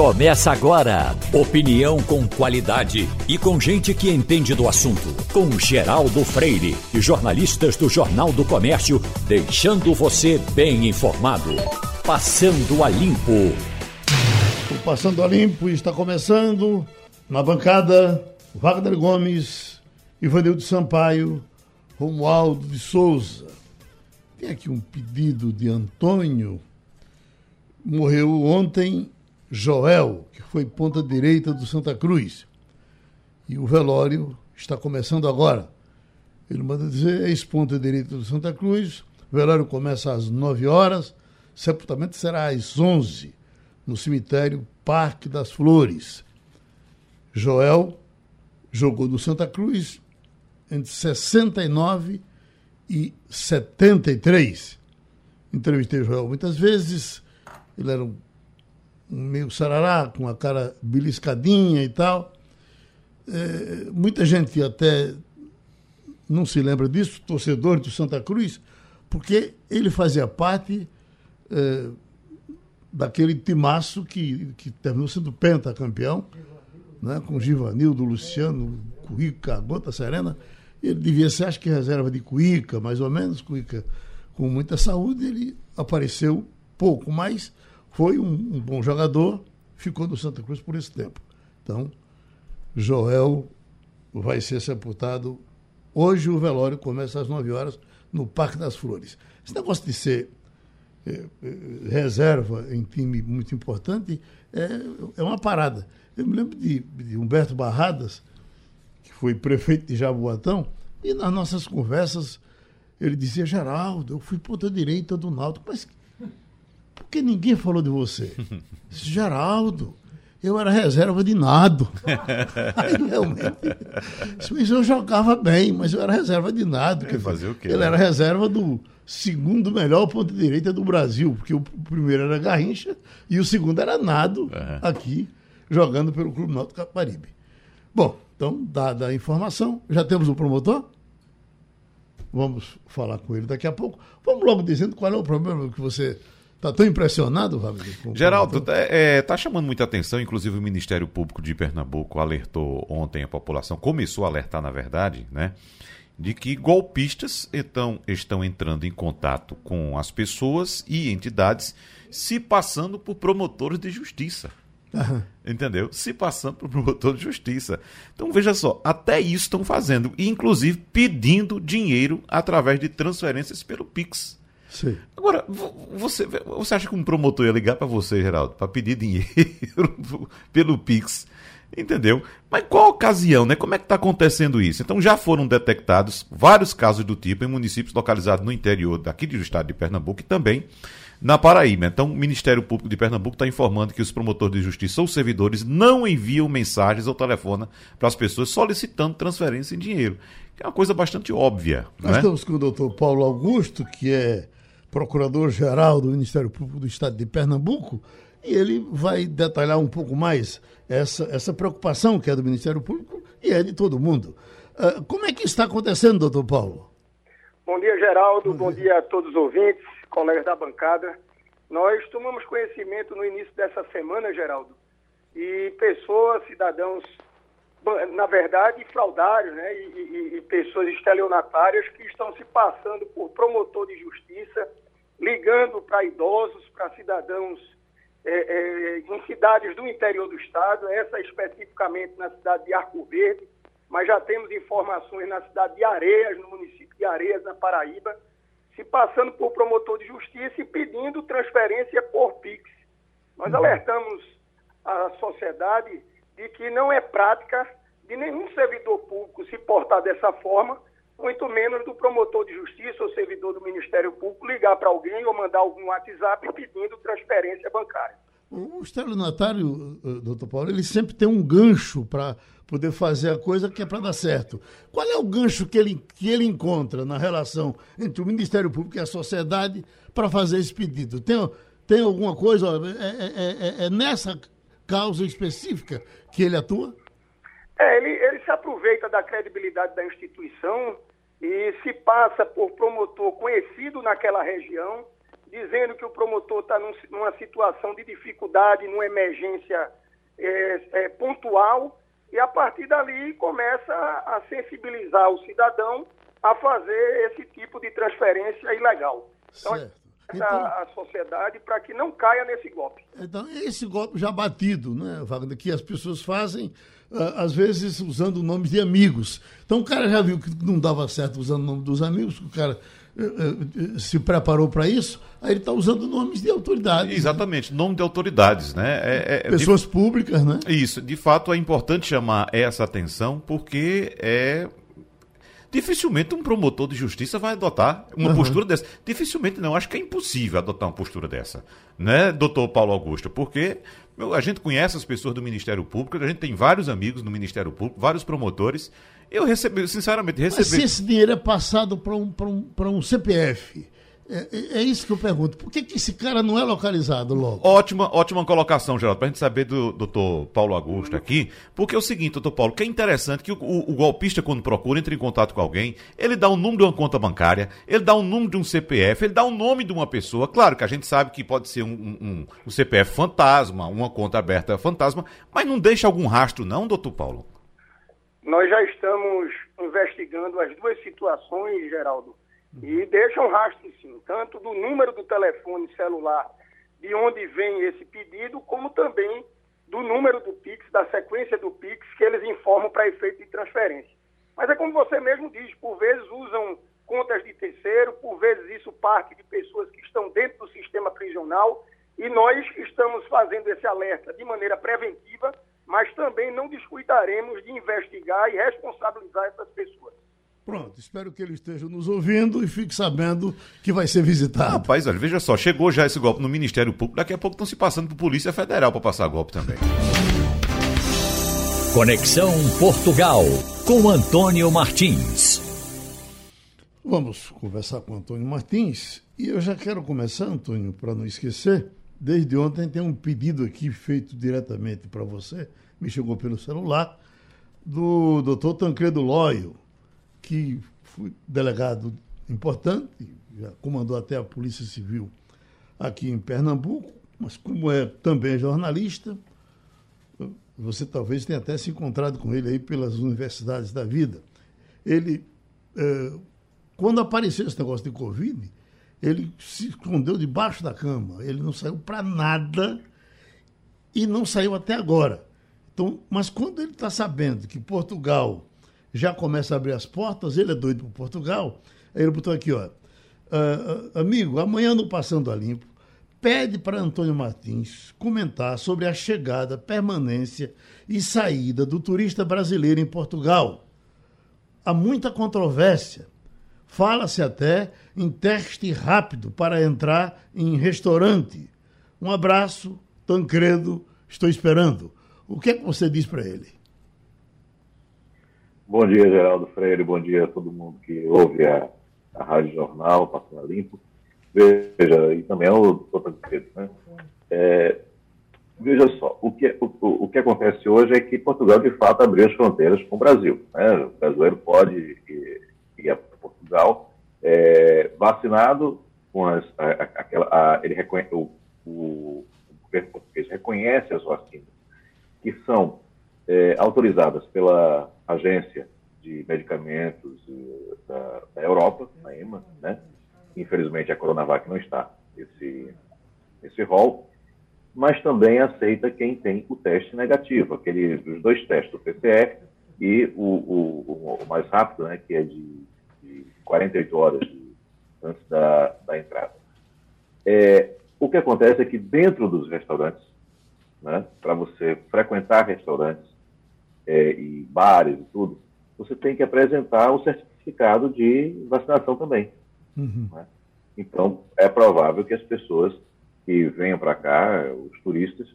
Começa agora. Opinião com qualidade e com gente que entende do assunto. Com Geraldo Freire e jornalistas do Jornal do Comércio, deixando você bem informado. Passando a Limpo. O Passando a Limpo está começando. Na bancada, Wagner Gomes, Ivanildo Sampaio, Romualdo de Souza. Tem aqui um pedido de Antônio. Morreu ontem Joel, que foi ponta direita do Santa Cruz. E o velório está começando agora. Ele manda dizer, ex-ponta direita do Santa Cruz. O velório começa às 9 horas. Sepultamento será às 11 no cemitério Parque das Flores. Joel jogou no Santa Cruz entre 69 e 73. Entrevistei Joel muitas vezes. Ele era um meio sarará, com a cara beliscadinha e tal. É, muita gente até não se lembra disso, torcedor do Santa Cruz, porque ele fazia parte é, daquele timaço que, que terminou sendo pentacampeão, né, com Givanildo, Luciano, Cuica, Gota Serena. Ele devia ser, acho que reserva de Cuica, mais ou menos, Cuica com muita saúde, ele apareceu pouco, mas foi um, um, bom jogador, ficou no Santa Cruz por esse tempo. Então, Joel vai ser sepultado. Hoje o velório começa às 9 horas no Parque das Flores. Esse negócio de ser é, é, reserva em time muito importante é, é uma parada. Eu me lembro de, de Humberto Barradas, que foi prefeito de Jaboatão, e nas nossas conversas ele dizia, Geraldo, eu fui ponta direita do Náutico, mas porque ninguém falou de você. Geraldo, eu era reserva de nado. Aí realmente. Mas eu jogava bem, mas eu era reserva de nado. Ele fazer o quê? Ele né? era reserva do segundo melhor ponto direita do Brasil, porque o primeiro era Garrincha e o segundo era Nado, uhum. aqui, jogando pelo Clube Náutico Caparibe. Bom, então, dada a informação, já temos o promotor? Vamos falar com ele daqui a pouco. Vamos logo dizendo qual é o problema que você Está tão impressionado, Wagner? Geraldo, está é, tá chamando muita atenção, inclusive o Ministério Público de Pernambuco alertou ontem a população, começou a alertar, na verdade, né? De que golpistas então, estão entrando em contato com as pessoas e entidades se passando por promotores de justiça. Uhum. Entendeu? Se passando por promotor de justiça. Então veja só, até isso estão fazendo, inclusive pedindo dinheiro através de transferências pelo Pix. Sim. Agora, você, você acha que um promotor ia ligar para você, Geraldo, para pedir dinheiro pelo Pix? Entendeu? Mas qual ocasião, né? Como é que está acontecendo isso? Então já foram detectados vários casos do tipo em municípios localizados no interior daqui do estado de Pernambuco e também na Paraíba. Então, o Ministério Público de Pernambuco está informando que os promotores de justiça ou servidores não enviam mensagens ou telefone para as pessoas solicitando transferência em dinheiro. Que é uma coisa bastante óbvia. Nós né? estamos com o doutor Paulo Augusto, que é procurador-geral do Ministério Público do Estado de Pernambuco, e ele vai detalhar um pouco mais essa, essa preocupação que é do Ministério Público e é de todo mundo. Uh, como é que está acontecendo, doutor Paulo? Bom dia, Geraldo. Bom, Bom dia. dia a todos os ouvintes, colegas da bancada. Nós tomamos conhecimento no início dessa semana, Geraldo, e pessoas, cidadãos, na verdade, fraudários, né, e, e, e pessoas estelionatárias que estão se passando por promotor de justiça, ligando para idosos, para cidadãos é, é, em cidades do interior do estado, essa especificamente na cidade de Arco Verde, mas já temos informações na cidade de Areias, no município de Areias, na Paraíba, se passando por promotor de justiça e pedindo transferência por PIX. Nós uhum. alertamos a sociedade de que não é prática de nenhum servidor público se portar dessa forma, muito menos do promotor de justiça ou servidor do Ministério Público ligar para alguém ou mandar algum WhatsApp pedindo transferência bancária. O estelionatário, eh, doutor Paulo, ele sempre tem um gancho para poder fazer a coisa que é para dar certo. Qual é o gancho que ele, que ele encontra na relação entre o Ministério Público e a sociedade para fazer esse pedido? Tem, tem alguma coisa? É, é, é, é nessa causa específica que ele atua? É, ele, ele se aproveita da credibilidade da instituição e se passa por promotor conhecido naquela região dizendo que o promotor está num, numa situação de dificuldade, numa emergência é, é, pontual, e a partir dali começa a sensibilizar o cidadão a fazer esse tipo de transferência ilegal. Então, certo. Então, a sociedade para que não caia nesse golpe. Então, esse golpe já batido, né, Wagner, que as pessoas fazem, ah, às vezes usando nomes de amigos. Então, o cara já viu que não dava certo usando o nome dos amigos, que o cara eh, eh, se preparou para isso, aí ele está usando nomes de autoridades. Exatamente, né? nome de autoridades, né? É, é, Pessoas de... públicas, né? Isso, de fato é importante chamar essa atenção porque é dificilmente um promotor de justiça vai adotar uma uhum. postura dessa. Dificilmente não, acho que é impossível adotar uma postura dessa, né, doutor Paulo Augusto? Porque meu, a gente conhece as pessoas do Ministério Público, a gente tem vários amigos no Ministério Público, vários promotores. Eu recebi, sinceramente, recebi. Mas se esse dinheiro é passado para um, um, um CPF, é, é, é, isso que eu pergunto. Por que, que esse cara não é localizado logo? Ótima, ótima colocação, Geraldo, para a gente saber do doutor Paulo Augusto aqui. Porque é o seguinte, doutor Paulo, que é interessante que o, o, o, golpista, quando procura, entra em contato com alguém, ele dá o número de uma conta bancária, ele dá o número de um CPF, ele dá o nome de uma pessoa. Claro que a gente sabe que pode ser um, um, um CPF fantasma, uma conta aberta fantasma, mas não deixa algum rastro, não, doutor Paulo? Nós já estamos investigando as duas situações, Geraldo e deixa um rastro, sim, tanto do número do telefone celular de onde vem esse pedido, como também do número do Pix, da sequência do Pix que eles informam para efeito de transferência. Mas é como você mesmo diz, por vezes usam contas de terceiro, por vezes isso parte de pessoas que estão dentro do sistema prisional, e nós estamos fazendo esse alerta de maneira preventiva, mas também não descuidaremos de investigar e responsabilizar essas pessoas. Pronto, espero que ele esteja nos ouvindo e fique sabendo que vai ser visitado. Rapaz, olha, veja só, chegou já esse golpe no Ministério Público, daqui a pouco estão se passando por Polícia Federal para passar golpe também. Conexão Portugal com Antônio Martins. Vamos conversar com Antônio Martins e eu já quero começar, Antônio, para não esquecer. Desde ontem tem um pedido aqui feito diretamente para você, me chegou pelo celular, do doutor Tancredo Loio que foi delegado importante, já comandou até a Polícia Civil aqui em Pernambuco, mas como é também jornalista, você talvez tenha até se encontrado com ele aí pelas universidades da vida. Ele, é, quando apareceu esse negócio de Covid, ele se escondeu debaixo da cama, ele não saiu para nada e não saiu até agora. Então, mas quando ele está sabendo que Portugal já começa a abrir as portas, ele é doido por Portugal. Aí ele botou aqui, ó. Uh, amigo, amanhã no Passando a Limpo, pede para Antônio Martins comentar sobre a chegada, permanência e saída do turista brasileiro em Portugal. Há muita controvérsia. Fala-se até em teste rápido para entrar em restaurante. Um abraço, Tancredo, estou esperando. O que é que você diz para ele? Bom dia, Geraldo Freire. Bom dia a todo mundo que ouve a, a Rádio Jornal, Passando Limpo. Veja, e também ao doutor Pedro, né? É, veja só, o que, o, o, que acontece hoje é que Portugal, de fato, abriu as fronteiras com o Brasil. Né? O brasileiro pode ir, ir a Portugal é, vacinado, com as, a, a, ele reconhece, o, o, o governo português reconhece as vacinas que são é, autorizadas pela Agência de Medicamentos eh, da, da, Europa, a EMA, né? Infelizmente a Coronavac não está nesse, nesse rol, mas também aceita quem tem o teste negativo, aquele, os dois testes, o PCR e o, o, o mais rápido, né, que é de, de 48 horas de, antes da, da entrada. É, o que acontece é que dentro dos restaurantes, né, para você frequentar restaurantes, é, e bares e tudo, você tem que apresentar um certificado de vacinação também. Uhum. Né? Então, é provável que as pessoas que venham para cá, os turistas,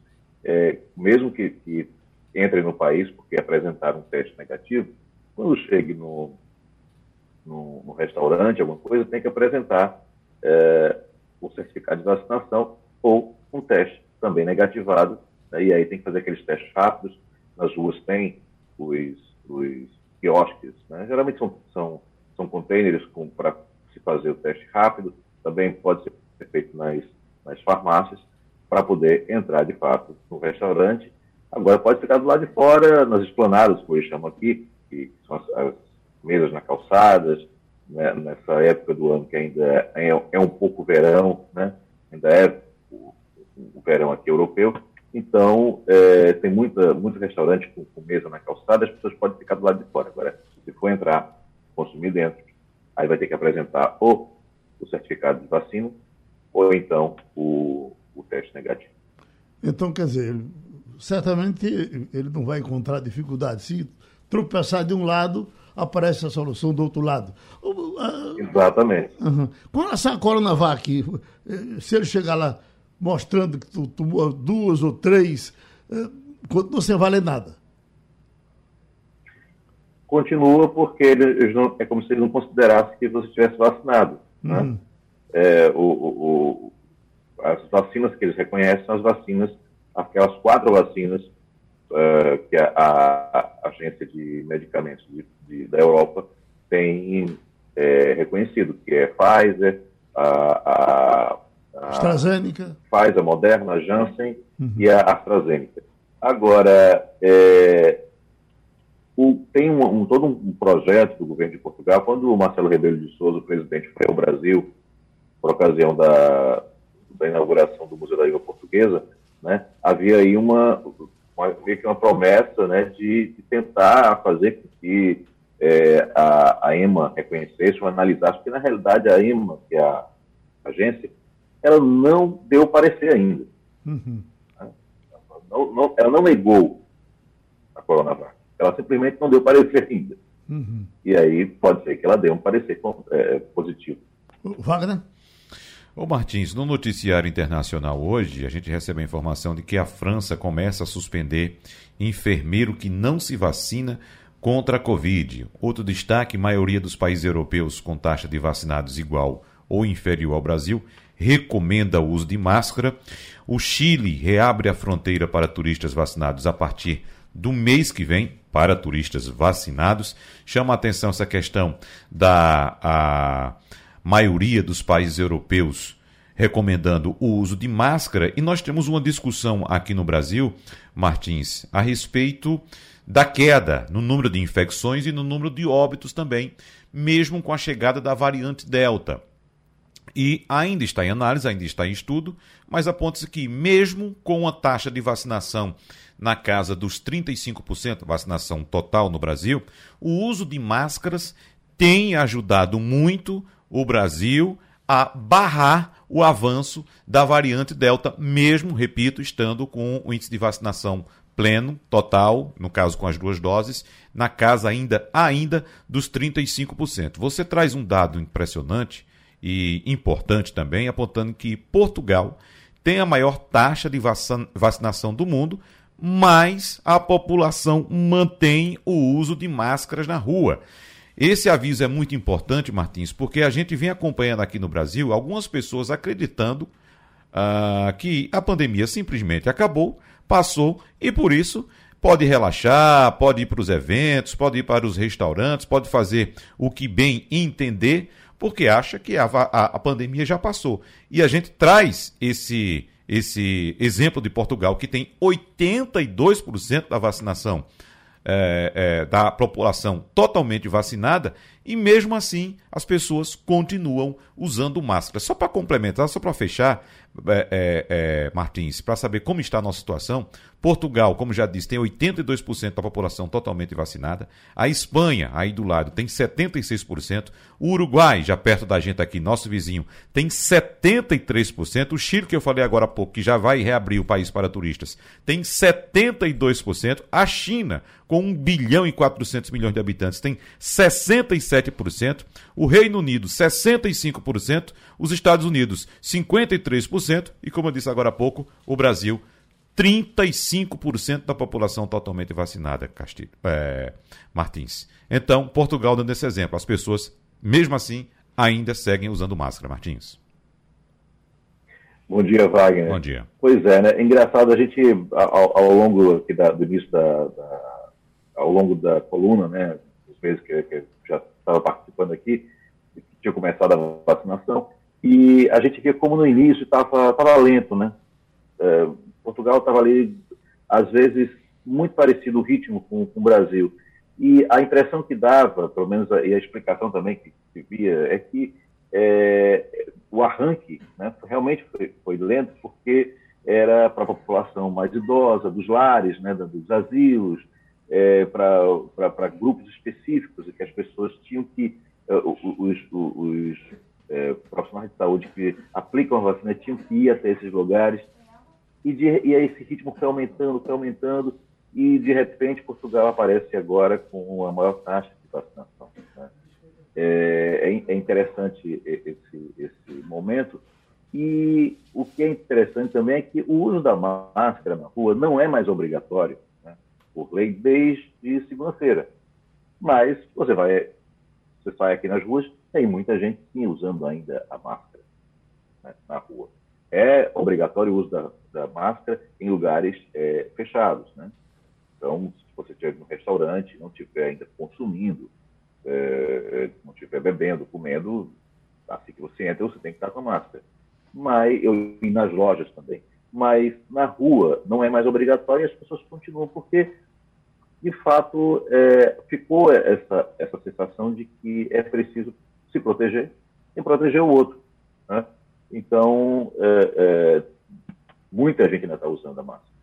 é, mesmo que, que, entrem no país porque apresentaram um teste negativo, quando chegue no, no, no restaurante, alguma coisa, tem que apresentar é, o certificado de vacinação ou um teste também negativado. Né? E aí tem que fazer aqueles testes rápidos, nas ruas tem os, os quiosques, né? geralmente são, são, são containers para se fazer o teste rápido, também pode ser feito nas, nas farmácias, para poder entrar de fato no restaurante. Agora pode ficar do lado de fora, nas esplanadas, como eles chamam aqui, que são as, as mesas na calçadas, né, nessa época do ano que ainda é, é um pouco verão, né, ainda é o, o verão aqui europeu. Então, é, tem muita, muito restaurante com, com, mesa na calçada, as pessoas podem ficar do lado de fora. Agora, se for entrar, consumir dentro, aí vai ter que apresentar ou o certificado de vacina ou então o, o teste negativo. Então, quer dizer, certamente ele não vai encontrar dificuldade. Se tropeçar de um lado, aparece a solução do outro lado. Exatamente. Uhum. Com relação à Coronavac, eh, se ele chegar lá mostrando que tu tomou duas ou três, eh, não sem valer nada. Continua porque eles não, é como se eles não considerassem que você estivesse vacinado. Né? Uhum. É, o, o, as vacinas que eles reconhecem são as vacinas, aquelas quatro vacinas uh, que a, a, Agência de Medicamentos de, de, da Europa tem é, reconhecido, que é Pfizer, a, a AstraZeneca. Pfizer, Moderna, Janssen uhum. e a AstraZeneca. Agora, é, o, tem um, um, todo um projeto do governo de Portugal, quando o Marcelo Rebelo de Souza, o presidente, foi ao Brasil, por ocasião da, da inauguração do Museu da Língua Portuguesa, né, havia aí uma, uma, uma promessa né, de, de tentar fazer com que é, a, a EMA reconhecesse ou analisasse, porque na realidade a EMA, que é a agência, ela não deu parecer ainda. Uhum. Não, não, ela não negou a Coronavac. Ela simplesmente não deu parecer ainda. Uhum. E aí pode ser que ela dê um parecer é, positivo. Wagner? Ô Martins, no noticiário internacional hoje, a gente recebe a informação de que a França começa a suspender enfermeiro que não se vacina contra a Covid. Outro destaque: maioria dos países europeus com taxa de vacinados igual ou inferior ao Brasil recomenda o uso de máscara. O Chile reabre a fronteira para turistas vacinados a partir do mês que vem para turistas vacinados. Chama a atenção essa questão da a maioria dos países europeus recomendando o uso de máscara e nós temos uma discussão aqui no Brasil, Martins, a respeito da queda no número de infecções e no número de óbitos também, mesmo com a chegada da variante Delta e ainda está em análise, ainda está em estudo, mas aponta-se que, mesmo com a taxa de vacinação na casa dos 35%, vacinação total no Brasil, o uso de máscaras tem ajudado muito o Brasil a barrar o avanço da variante Delta, mesmo, repito, estando com o índice de vacinação pleno, total, no caso com as duas doses, na casa ainda, ainda dos 35%. Você traz um dado impressionante e importante também, apontando que Portugal tem a maior taxa de vacinação do mundo, mas a população mantém o uso de máscaras na rua. Esse aviso é muito importante, Martins, porque a gente vem acompanhando aqui no Brasil algumas pessoas acreditando uh, que a pandemia simplesmente acabou, passou e por isso pode relaxar, pode ir para os eventos, pode ir para os restaurantes, pode fazer o que bem entender porque acha que a, a, a pandemia já passou. E a gente traz esse, esse exemplo de Portugal, que tem 82% da vacinação é, é, da população totalmente vacinada, e mesmo assim as pessoas continuam usando máscara. Só para complementar, só para fechar, é, é, é Martins, para saber como está a nossa situação, Portugal, como já disse, tem 82% da população totalmente vacinada. A Espanha, aí do lado, tem 76%. O Uruguai, já perto da gente aqui, nosso vizinho, tem 73%. O Chile, que eu falei agora há pouco, que já vai reabrir o país para turistas, tem 72%. A China, com 1 bilhão e 400 milhões de habitantes, tem 67%. O Reino Unido, 65%. Os Estados Unidos, 53%. E, como eu disse agora há pouco, o Brasil, 35% da população totalmente vacinada, Castilho, é, Martins. Então, Portugal dando esse exemplo. As pessoas, mesmo assim, ainda seguem usando máscara, Martins. Bom dia, Wagner. Bom dia. Pois é, né? Engraçado, a gente, ao, ao longo da, do início da, da, ao longo da coluna, né, os meses que, que já estava participando aqui, que tinha começado a vacinação, E a gente via como no início estava lento, né? É, Portugal estava ali, às vezes, muito parecido o ritmo com, com, o Brasil. E a impressão que dava, pelo menos, a, e a explicação também que se via, é que é, o arranque né, realmente foi, foi lento, porque era para a população mais idosa, dos lares, né, dos asilos, é, para grupos específicos, e que as pessoas tinham que, é, os, os, os é, profissionais de saúde que aplicam a vacina tinham que ir até esses lugares, e, de, e esse ritmo foi aumentando, foi aumentando, e de repente Portugal aparece agora com a maior taxa de vacinação. Né? É, é, é interessante esse, esse momento, e o que é interessante também é que o uso da máscara na rua não é mais obrigatório, por lei, desde segunda-feira. Mas você vai, você sai aqui nas ruas, tem muita gente sim usando ainda a máscara né, na rua. É obrigatório o uso da, da máscara em lugares é, fechados. Né? Então, se você estiver no restaurante, não estiver ainda consumindo, é, não estiver bebendo, comendo, assim que você entra, você tem que estar com a máscara mas eu e nas lojas também. Mas na rua não é mais obrigatório e as pessoas continuam porque de fato é, ficou essa essa sensação de que é preciso se proteger e proteger o outro. Né? Então é, é, muita gente ainda está usando a máscara.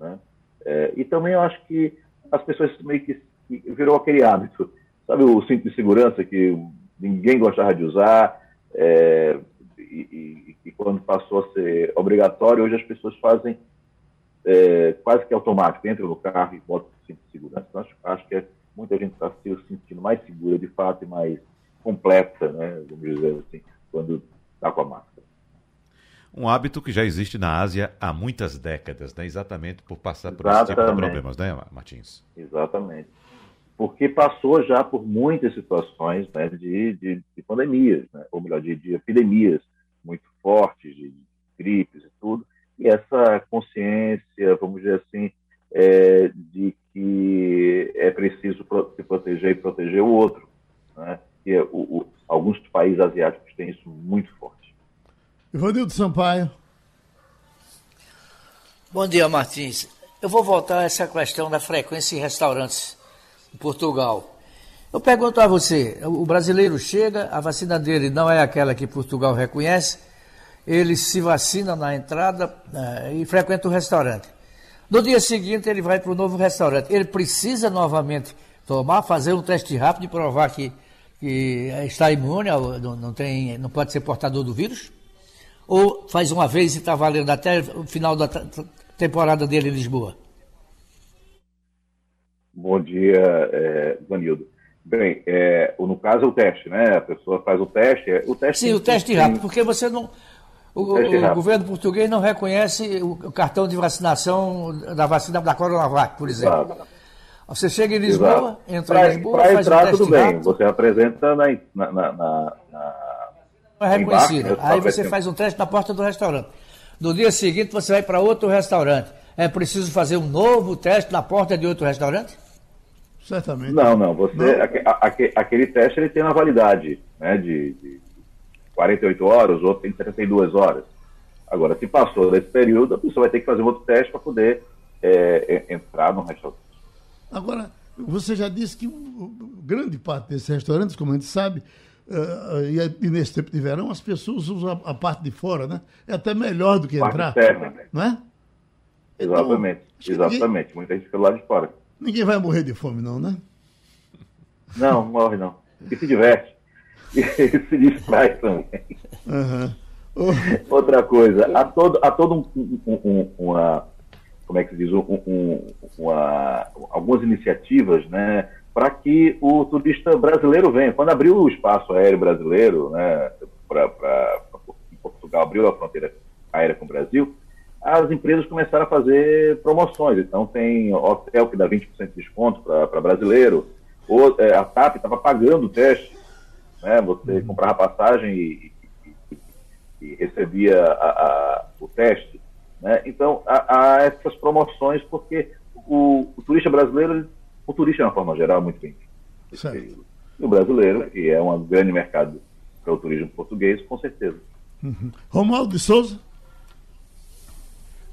Né? É, e também eu acho que as pessoas meio que, que virou aquele hábito, sabe o cinto de segurança que ninguém gostava de usar, é, e, e, e, quando passou a ser obrigatório, hoje as pessoas fazem é, quase que automático, entram no carro e botam o cinto de segurança. Então, acho, acho que é, muita gente está se sentindo mais segura, de fato, e mais completa, né, vamos dizer assim, quando está com a máscara. Um hábito que já existe na Ásia há muitas décadas, né? exatamente por passar por Exatamente. esse tipo de problemas, né, Martins? Exatamente porque passou já por muitas situações né, de, de, de, pandemias, né, ou melhor, de, de, epidemias muito fortes, de gripes e tudo, e essa consciência, vamos dizer assim, é, de que é preciso se proteger e proteger o outro. Né? E é, o, o, alguns países asiáticos têm isso muito forte. Ivanildo Sampaio. Bom dia, Martins. Eu vou voltar a essa questão da frequência em restaurantes em Portugal. Eu pergunto a você, o brasileiro chega, a vacina dele não é aquela que Portugal reconhece, ele se vacina na entrada uh, e frequenta o restaurante. No dia seguinte ele vai para o novo restaurante. Ele precisa novamente tomar, fazer um teste rápido e provar que, que está imune, não, não, tem, não pode ser portador do vírus? Ou faz uma vez e está valendo até o final da temporada dele em Lisboa? Bom dia, é, Vanildo. Bem, é, no caso é o teste, né? A pessoa faz o teste. É, o teste Sim, o teste tem, rápido, porque você não. O, o, o governo português não reconhece o cartão de vacinação da vacina da Coronavac, por exemplo. Exato. Você chega em Lisboa, Exato. entra pra, em Lisboa, faz entrar, um teste tudo bem. Você apresenta na, na, na, na não é reconhecida. Né? Aí você faz um teste na porta do restaurante. No dia seguinte você vai para outro restaurante. É preciso fazer um novo teste na porta de outro restaurante? Certamente. Não, não. Você, não. Aquele, aquele teste ele tem uma validade né, de, de 48 horas, outro tem 72 horas. Agora, se passou desse período, a pessoa vai ter que fazer um outro teste para poder é, é, entrar no restaurante. Agora, você já disse que grande parte desses restaurantes, como a gente sabe, uh, e, nesse tempo de verão, as pessoas usam a, a, parte de fora, né? É até melhor do que parte entrar. Externa. Não é? Então, exatamente, exatamente. Muita gente fica lá de fora. Ninguém vai morrer de fome, não, né? Não, morre não. E se diverte. E se distrai também. Uhum. Outra coisa, há todo, há todo um, um, um, uma. Como é que se diz? uma, algumas iniciativas, né? Para que o turista brasileiro venha. Quando abriu o espaço aéreo brasileiro, né? Para Portugal, abriu a fronteira aérea com o Brasil, as empresas começaram a fazer promoções. Então, tem hotel que dá 20% de desconto para brasileiro, ou é, a TAP estava pagando o teste. Né? Você uhum. comprava passagem e, e, e recebia a, a, o teste. Né? Então, há, há, essas promoções porque o, o, turista brasileiro, o turista, de uma forma geral, é muito bem. E o brasileiro, que é um grande mercado para o turismo português, com certeza. Uhum. Romualdo de Souza.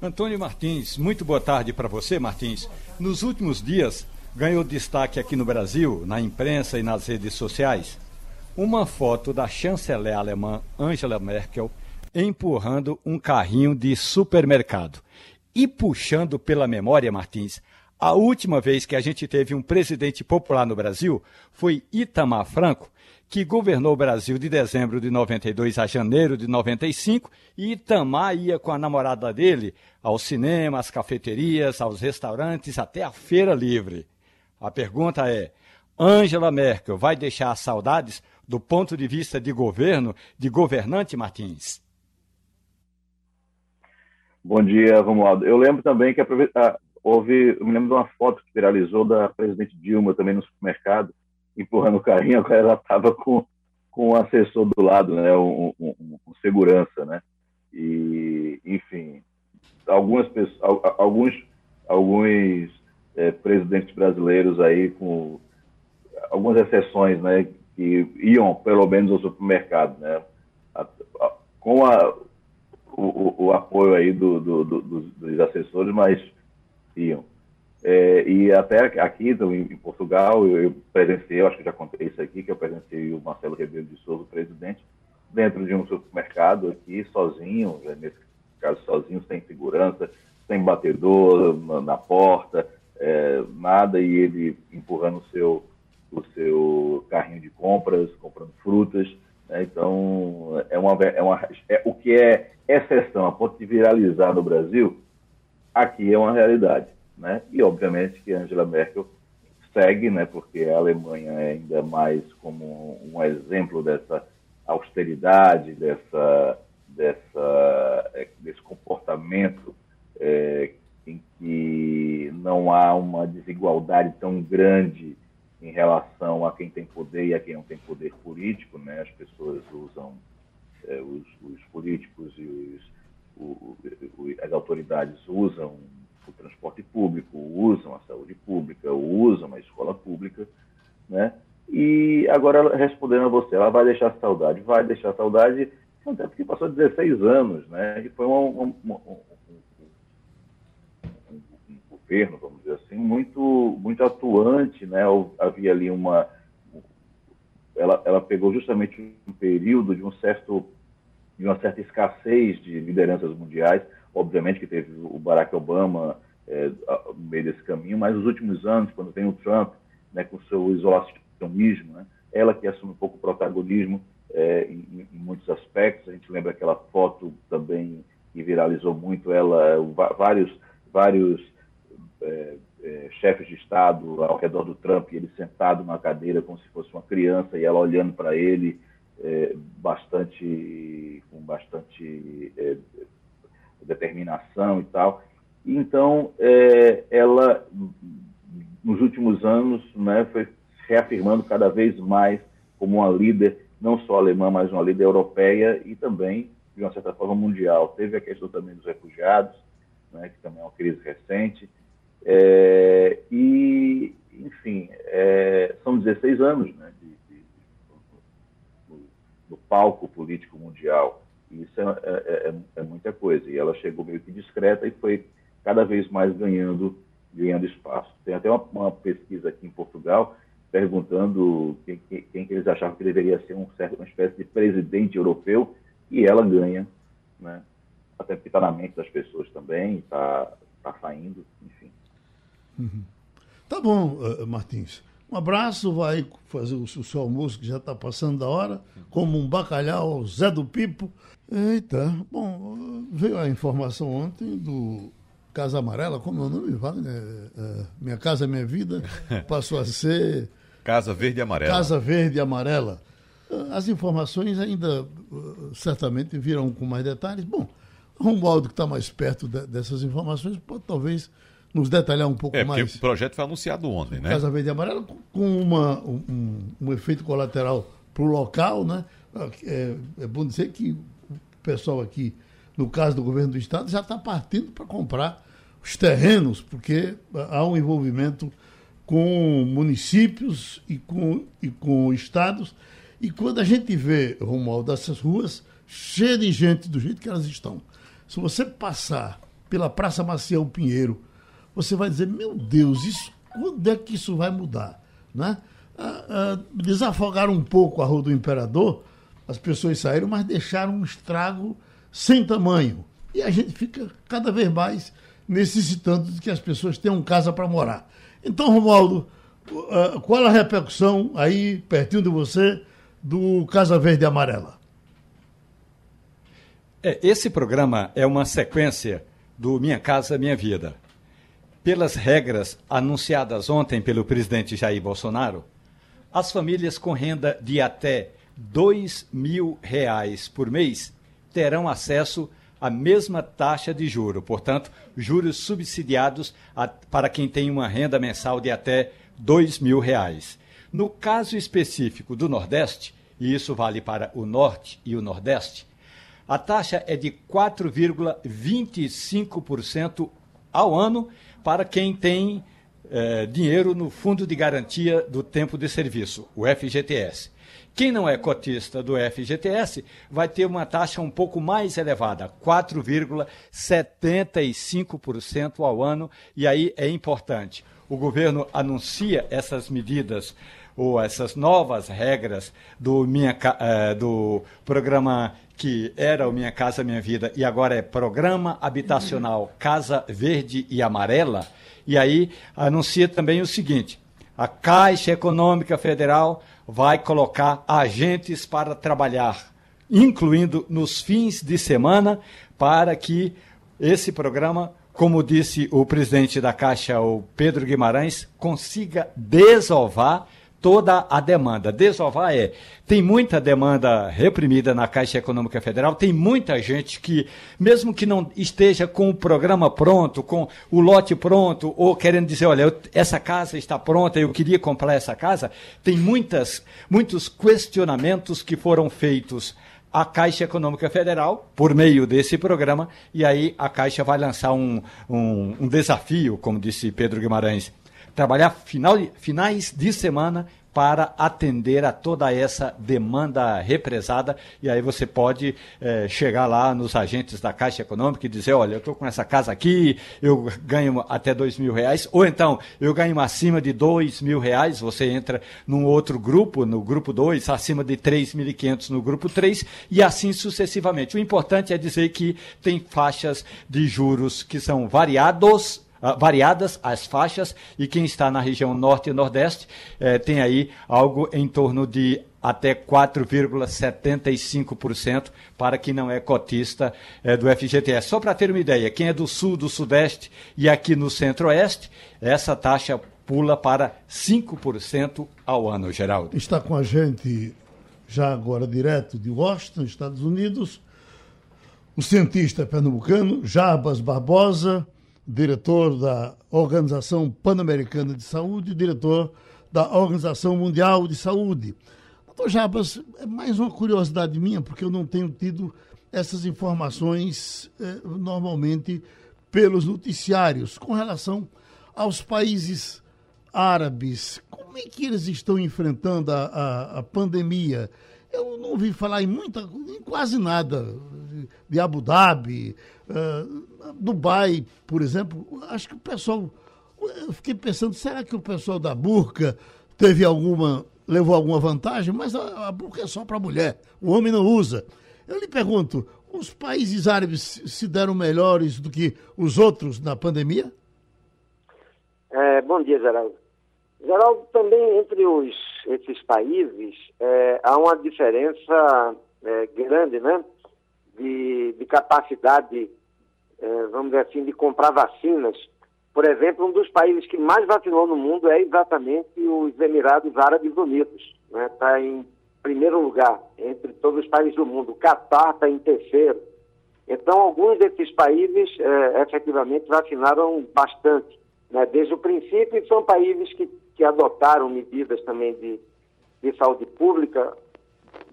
Antônio Martins, muito boa tarde para você, Martins. Nos últimos dias, ganhou destaque aqui no Brasil, na imprensa e nas redes sociais, uma foto da chanceler alemã Angela Merkel empurrando um carrinho de supermercado. E puxando pela memória, Martins, a última vez que a gente teve um presidente popular no Brasil foi Itamar Franco, que governou o Brasil de dezembro de 92 a janeiro de 95, e Itamar ia com a namorada dele ao cinema, às cafeterias, aos restaurantes, até a feira livre. A pergunta é: Angela Merkel vai deixar saudades do ponto de vista de governo, de governante Martins? Bom dia, Romualdo. Eu lembro também que a, a, houve, eu me lembro de uma foto que viralizou da presidente Dilma também no supermercado, empurrando o carrinho, agora ela estava com, com um assessor do lado, né, um, um, um, segurança, né, e, enfim, algumas pessoas, alguns, alguns é, presidentes brasileiros aí com algumas exceções, né, que iam pelo menos ao supermercado, né, com a, o, o, apoio aí do, do, do, dos assessores, mas iam. É, e até aqui então, em, em Portugal, eu, eu, presenciei, eu acho que já contei isso aqui, que eu presenciei o Marcelo Rebelo de Souza, presidente, dentro de um supermercado aqui, sozinho, né, nesse caso sozinho, sem segurança, sem batedor na, na porta, é, nada, e ele empurrando o seu, o seu carrinho de compras, comprando frutas. Né, então, é uma, é uma, é, o que é exceção a ponto de viralizar no Brasil, aqui é uma realidade né? E obviamente que Angela Merkel segue, né? Porque a Alemanha é ainda mais como um exemplo dessa austeridade, dessa, dessa é, desse comportamento é, em que não há uma desigualdade tão grande em relação a quem tem poder e a quem não tem poder político, né? As pessoas usam é, os, os, políticos e os, o, o, as autoridades usam o transporte público, usam a saúde pública, usam a escola pública, né? E agora, respondendo a você, ela vai deixar saudade? Vai deixar saudade, até porque passou 16 anos, né? E foi um, um, um, um, governo, vamos dizer assim, muito, muito atuante, né? Havia ali uma... Ela, ela pegou justamente um período de um certo de uma certa escassez de lideranças mundiais, Obviamente que teve o Barack Obama é, no meio desse caminho, mas nos últimos anos, quando vem o Trump, né, com seu isolacionismo, né, ela que assume um pouco o protagonismo é, em, em, muitos aspectos. A gente lembra aquela foto também que viralizou muito, ela, vários, vários é, é, chefes de Estado ao redor do Trump, ele sentado na cadeira como se fosse uma criança e ela olhando para ele é, bastante com bastante é, determinação e tal. Então, é, ela, nos últimos anos, né, foi reafirmando cada vez mais como uma líder, não só alemã, mas uma líder europeia e também, de uma certa forma, mundial. Teve a questão também dos refugiados, né, que também é uma crise recente. É, e, enfim, é, são 16 anos né, de, de, no palco político mundial. Isso é, é, é, é, muita coisa. E ela chegou meio que discreta e foi cada vez mais ganhando, ganhando espaço. Tem até uma, uma pesquisa aqui em Portugal perguntando quem, quem, quem, eles achavam que deveria ser um certo, uma espécie de presidente europeu e ela ganha, né? até porque está na mente das pessoas também, está tá saindo, enfim. Uhum. Tá bom, uh, Martins. Um abraço, vai fazer o seu almoço que já está passando da hora, como um bacalhau Zé do Pipo. Eita, bom, veio a informação ontem do Casa Amarela, como é o nome, Wagner? É, minha Casa Minha Vida, passou a ser... Casa Verde e Amarela. Casa Verde e Amarela. As informações ainda certamente virão com mais detalhes. Bom, Romualdo, que está mais perto de, dessas informações, pode talvez nos detalhar um pouco é, mais. O projeto foi anunciado ontem, né? Casa Verde e Amarela, com uma, um, um efeito colateral para o local, né? É, é, bom dizer que o pessoal aqui, no caso do governo do Estado, já está partindo para comprar os terrenos, porque há um envolvimento com municípios e com, e com estados, E quando a gente vê, Romualdo, essas ruas cheias de gente do jeito que elas estão, se você passar pela Praça Maciel Pinheiro, você vai dizer, meu Deus, isso, quando é que isso vai mudar? Né? Ah, ah, desafogaram um pouco a Rua do Imperador, as pessoas saíram, mas deixaram um estrago sem tamanho. E a gente fica cada vez mais necessitando de que as pessoas tenham casa para morar. Então, Romualdo, uh, qual a repercussão aí, pertinho de você, do Casa Verde e Amarela? É, esse programa é uma sequência do Minha Casa Minha Vida. Pelas regras anunciadas ontem pelo presidente Jair Bolsonaro, as famílias com renda de até dois mil reais por mês terão acesso à mesma taxa de juro, portanto, juros subsidiados a, para quem tem uma renda mensal de até dois mil reais. No caso específico do Nordeste, e isso vale para o Norte e o Nordeste, a taxa é de 4,25% ao ano para quem tem eh, dinheiro no Fundo de Garantia do Tempo de Serviço, o FGTS. Quem não é cotista do FGTS vai ter uma taxa um pouco mais elevada, 4,75% ao ano, e aí é importante. O governo anuncia essas medidas ou essas novas regras do, minha, eh, do programa que era o Minha Casa Minha Vida e agora é Programa Habitacional Casa Verde e Amarela. E aí anuncia também o seguinte: a Caixa Econômica Federal vai colocar agentes para trabalhar, incluindo nos fins de semana, para que esse programa, como disse o presidente da Caixa, o Pedro Guimarães, consiga desovar toda a demanda. Desovar é, tem muita demanda reprimida na Caixa Econômica Federal, tem muita gente que, mesmo que não esteja com o programa pronto, com o lote pronto, ou querendo dizer, olha, eu, essa casa está pronta, eu queria comprar essa casa, tem muitas, muitos questionamentos que foram feitos à Caixa Econômica Federal por meio desse programa, e aí a Caixa vai lançar um, um, um desafio, como disse Pedro Guimarães, trabalhar final, finais de semana para atender a toda essa demanda represada. E aí você pode é, chegar lá nos agentes da Caixa Econômica e dizer, olha, eu estou com essa casa aqui, eu ganho até dois mil reais, ou então eu ganho acima de dois mil reais, você entra num outro grupo, no grupo 2, acima de três mil e quinhentos no grupo 3, e assim sucessivamente. O importante é dizer que tem faixas de juros que são variados variadas as faixas e quem está na região norte e nordeste eh, tem aí algo em torno de até 4,75% para quem não é cotista eh, do FGTS. Só para ter uma ideia, quem é do sul, do sudeste e aqui no centro-oeste, essa taxa pula para 5% ao ano, Geraldo. Está com a gente já agora direto de Washington, Estados Unidos, o cientista pernambucano Jabas Barbosa diretor da Organização Pan-Americana de Saúde e diretor da Organização Mundial de Saúde. Doutor Jabas, é mais uma curiosidade minha, porque eu não tenho tido essas informações eh, normalmente pelos noticiários com relação aos países árabes. Como é que eles estão enfrentando a, a, a pandemia? Eu não ouvi falar em muita, em quase nada de Abu Dhabi, uh, Dubai, por exemplo. Acho que o pessoal, eu fiquei pensando, será que o pessoal da burca teve alguma, levou alguma vantagem? Mas a, a burca é só para mulher, o homem não usa. Eu lhe pergunto, os países árabes se deram melhores do que os outros na pandemia? É, bom dia, Geraldo. Geraldo, também entre os, esses países é, há uma diferença é, grande, né? De, de capacidade, é, vamos dizer assim, de comprar vacinas. Por exemplo, um dos países que mais vacinou no mundo é exatamente os Emirados Árabes Unidos. Está né? Tá em primeiro lugar entre todos os países do mundo. O Catar está em terceiro. Então, alguns desses países é, efetivamente vacinaram bastante, né? desde o princípio, e são países que que adotaram medidas também de, de saúde pública,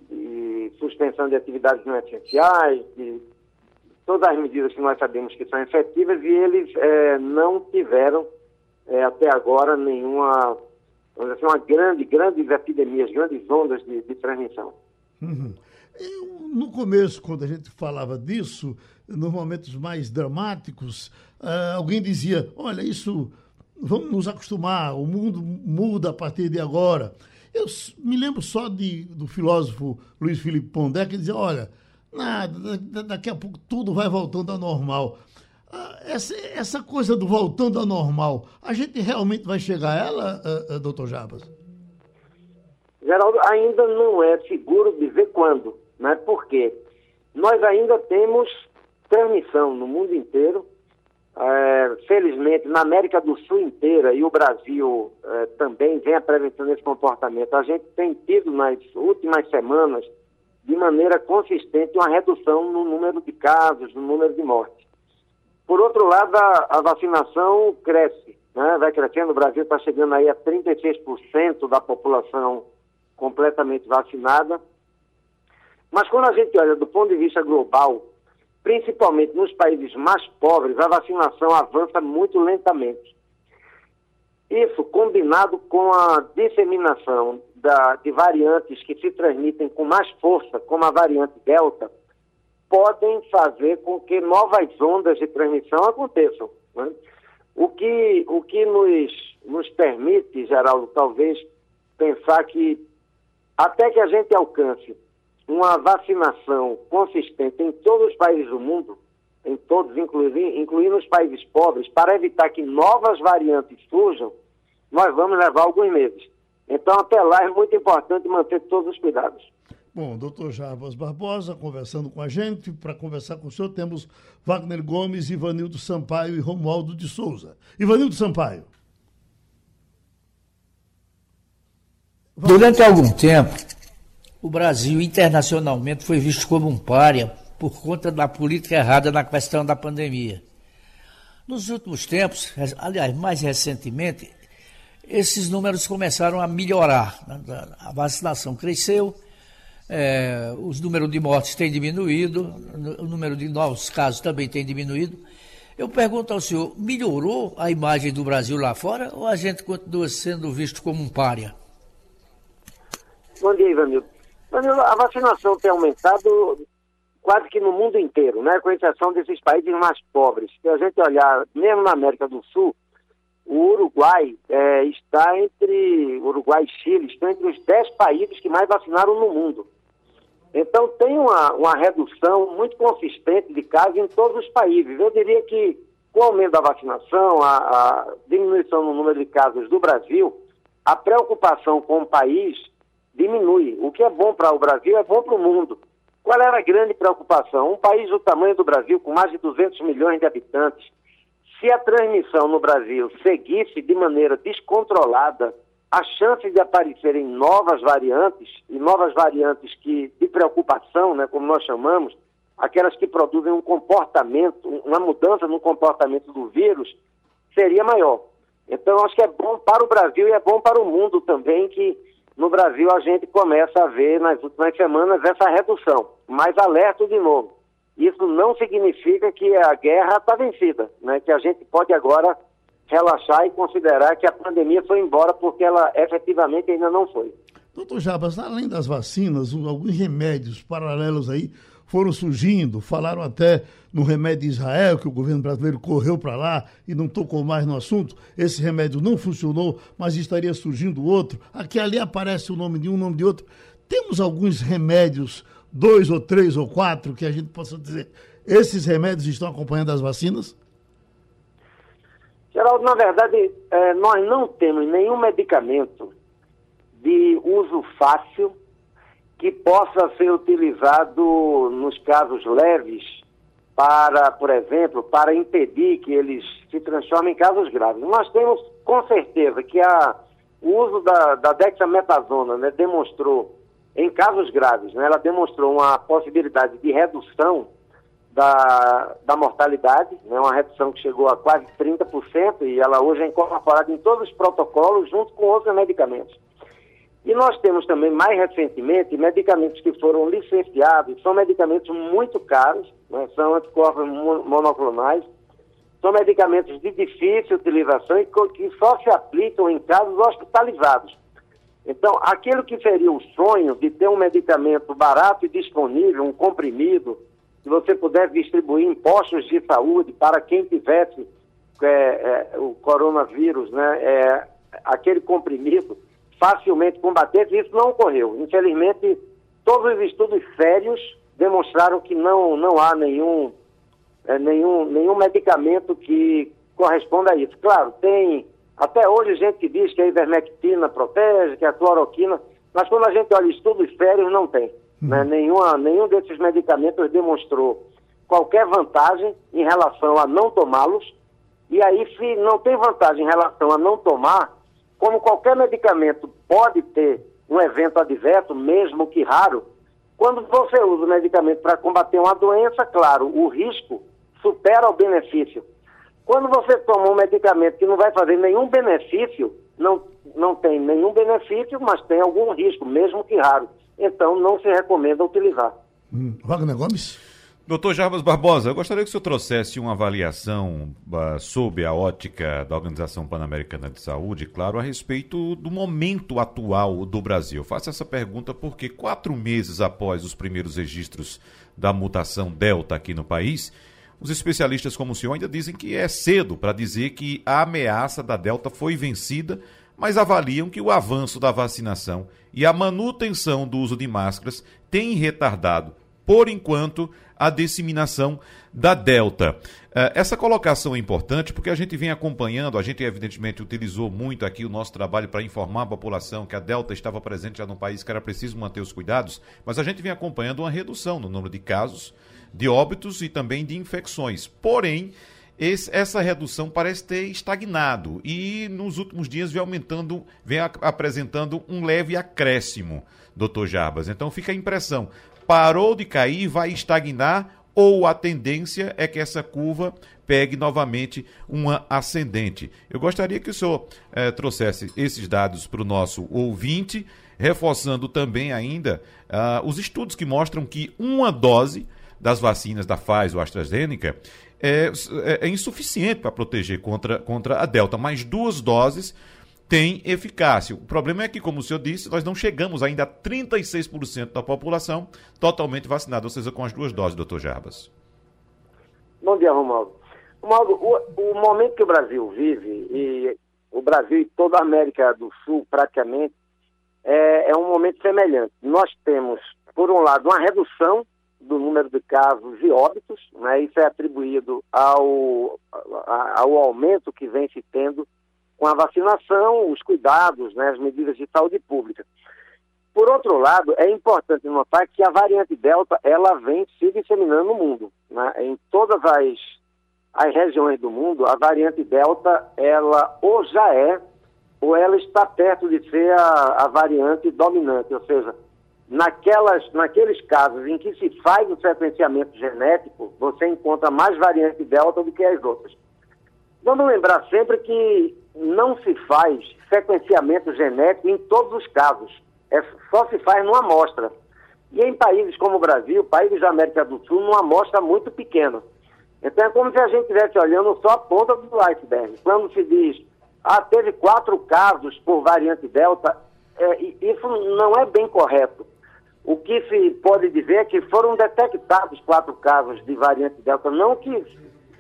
de suspensão de atividades não essenciais, de todas as medidas que nós sabemos que são efetivas, e eles é, não tiveram é, até agora nenhuma vamos dizer assim, uma grande, grandes epidemias, grandes ondas de, de transmissão. Uhum. no começo, quando a gente falava disso, nos momentos mais dramáticos, uh, alguém dizia: olha, isso vamos nos acostumar, o mundo muda a partir de agora. Eu me lembro só de, do filósofo Luiz Felipe Pondé que dizia: olha, nada, daqui a pouco tudo vai voltando ao normal. Ah, essa, essa coisa do voltando ao normal, a gente realmente vai chegar a ela, uh, uh, doutor Jabas? Geraldo, ainda não é seguro dizer quando, né? porque nós ainda temos transmissão no mundo inteiro é, felizmente, na América do Sul inteira e o Brasil é, também vem apresentando esse comportamento. A gente tem tido nas últimas semanas, de maneira consistente, uma redução no número de casos, no número de mortes. Por outro lado, a, a vacinação cresce, né? vai crescendo. O Brasil está chegando aí a 36% da população completamente vacinada. Mas quando a gente olha do ponto de vista global, principalmente nos países mais pobres, a vacinação avança muito lentamente. Isso, combinado com a disseminação da, de variantes que se transmitem com mais força, como a variante Delta, podem fazer com que novas ondas de transmissão aconteçam. Né? O que, o que nos, nos permite, Geraldo, talvez pensar que até que a gente alcance uma vacinação consistente em todos os países do mundo, em todos, incluindo, incluindo os países pobres, para evitar que novas variantes surjam, nós vamos levar alguns meses. Então, até lá é muito importante manter todos os cuidados. Bom, doutor Jarbas Barbosa conversando com a gente. Para conversar com o senhor, temos Wagner Gomes, Ivanildo Sampaio e Romualdo de Souza. Ivanildo Sampaio. Durante algum tempo, o Brasil internacionalmente foi visto como um pária por conta da política errada na questão da pandemia. Nos últimos tempos, aliás, mais recentemente, esses números começaram a melhorar. A vacinação cresceu, é, os números de mortes têm diminuído, o número de novos casos também tem diminuído. Eu pergunto ao senhor, melhorou a imagem do Brasil lá fora ou a gente continua sendo visto como um pária? Bom dia, Ivanildo. A vacinação tem aumentado quase que no mundo inteiro, né? com exceção desses países mais pobres. Se a gente olhar, mesmo na América do Sul, o Uruguai é, está entre, Uruguai e Chile, estão entre os 10 países que mais vacinaram no mundo. Então tem uma, uma redução muito consistente de casos em todos os países. Eu diria que com o aumento da vacinação, a, a diminuição no número de casos do Brasil, a preocupação com o país diminui. O que é bom para o Brasil é bom para o mundo. Qual era a grande preocupação? Um país do tamanho do Brasil, com mais de 200 milhões de habitantes, se a transmissão no Brasil seguisse de maneira descontrolada, a chance de aparecerem novas variantes, e novas variantes que de preocupação, né, como nós chamamos, aquelas que produzem um comportamento, uma mudança no comportamento do vírus, seria maior. Então, acho que é bom para o Brasil e é bom para o mundo também que no Brasil a gente começa a ver nas últimas semanas essa redução. Mas alerto de novo, isso não significa que a guerra está vencida, né? que a gente pode agora relaxar e considerar que a pandemia foi embora porque ela efetivamente ainda não foi. Doutor Jabas, além das vacinas, alguns remédios paralelos aí foram surgindo, falaram até no remédio de Israel, que o governo brasileiro correu para lá e não tocou mais no assunto. Esse remédio não funcionou, mas estaria surgindo outro. Aqui ali aparece o nome de um, o nome de outro. Temos alguns remédios, dois ou três ou quatro, que a gente possa dizer, esses remédios estão acompanhando as vacinas? Geraldo, na verdade, é, nós não temos nenhum medicamento de uso fácil que possa ser utilizado nos casos leves para, por exemplo, para impedir que eles se transformem em casos graves. Nós temos com certeza que a, o uso da, da dexametasona né, demonstrou, em casos graves, né, ela demonstrou uma possibilidade de redução da, da mortalidade, né, uma redução que chegou a quase 30%, e ela hoje é incorporada em todos os protocolos junto com outros medicamentos. E nós temos também, mais recentemente, medicamentos que foram licenciados, são medicamentos muito caros, né, são anticorpos monoclonais, são medicamentos de difícil utilização e que só se aplicam em casos hospitalizados. Então, aquilo que seria o sonho de ter um medicamento barato e disponível, um comprimido, que você pudesse distribuir em postos de saúde para quem tivesse é, é, o coronavírus, né, é, aquele comprimido, facilmente combatesse, isso não ocorreu. Infelizmente, todos os estudos sérios demonstraram que não, não há nenhum, é, nenhum, nenhum medicamento que corresponda a isso. Claro, tem até hoje gente que diz que a ivermectina protege, que a cloroquina, mas quando a gente olha estudos sérios, não tem. Uhum. Né? Nenhuma, nenhum desses medicamentos demonstrou qualquer vantagem em relação a não tomá-los. E aí, se não tem vantagem em relação a não tomar, como qualquer medicamento pode ter um evento adverso, mesmo que raro, quando você usa o medicamento para combater uma doença, claro, o risco supera o benefício. Quando você toma um medicamento que não vai fazer nenhum benefício, não, não tem nenhum benefício, mas tem algum risco, mesmo que raro. Então, não se recomenda utilizar. Hum, Wagner Gomes? Doutor Jarbas Barbosa, eu gostaria que o senhor trouxesse uma avaliação uh, sob a ótica da Organização Pan-Americana de Saúde, claro, a respeito do momento atual do Brasil. Faço essa pergunta porque quatro meses após os primeiros registros da mutação Delta aqui no país, os especialistas como o senhor ainda dizem que é cedo para dizer que a ameaça da Delta foi vencida, mas avaliam que o avanço da vacinação e a manutenção do uso de máscaras tem retardado, por enquanto, a disseminação da Delta. Eh, essa colocação é importante porque a gente vem acompanhando, a gente evidentemente utilizou muito aqui o nosso trabalho para informar a população que a Delta estava presente já no país, que era preciso manter os cuidados, mas a gente vem acompanhando uma redução no número de casos, de óbitos e também de infecções. Porém, esse, essa redução parece ter estagnado e nos últimos dias vem aumentando, vem a, apresentando um leve acréscimo, doutor Jarbas. Então fica a impressão, parou de cair, vai estagnar ou a tendência é que essa curva pegue novamente uma ascendente. Eu gostaria que o senhor eh, trouxesse esses dados para o nosso ouvinte, reforçando também ainda uh, os estudos que mostram que uma dose das vacinas da Pfizer ou AstraZeneca é, é, é insuficiente para proteger contra, contra a Delta, mas duas doses têm eficácia. O problema é que, como o senhor disse, nós não chegamos ainda a 36% da população totalmente vacinada, ou seja, com as duas doses, doutor Jarbas. Bom dia, Romualdo. Romualdo, o, o momento que o Brasil vive, e o Brasil e toda a América do Sul praticamente, é, é um momento semelhante. Nós temos, por um lado, uma redução do número de casos e óbitos, né? isso é atribuído ao, ao aumento que vem se tendo com a vacinação, os cuidados, né? as medidas de saúde pública. Por outro lado, é importante notar que a variante Delta ela vem se disseminando no mundo. Né? Em todas as, as regiões do mundo, a variante Delta ela ou já é ou ela está perto de ser a, a variante dominante, ou seja, naquelas, naqueles casos em que se faz o sequenciamento genético, você encontra mais variante delta do que as outras. Vamos lembrar sempre que não se faz sequenciamento genético em todos os casos. É, só se faz numa amostra. E em países como o Brasil, países da América do Sul, numa amostra muito pequena. Então é como se a gente estivesse olhando só a ponta do iceberg. Quando se diz, ah, teve quatro casos por variante Delta, é, isso não é bem correto. O que se pode dizer é que foram detectados quatro casos de variante Delta, não que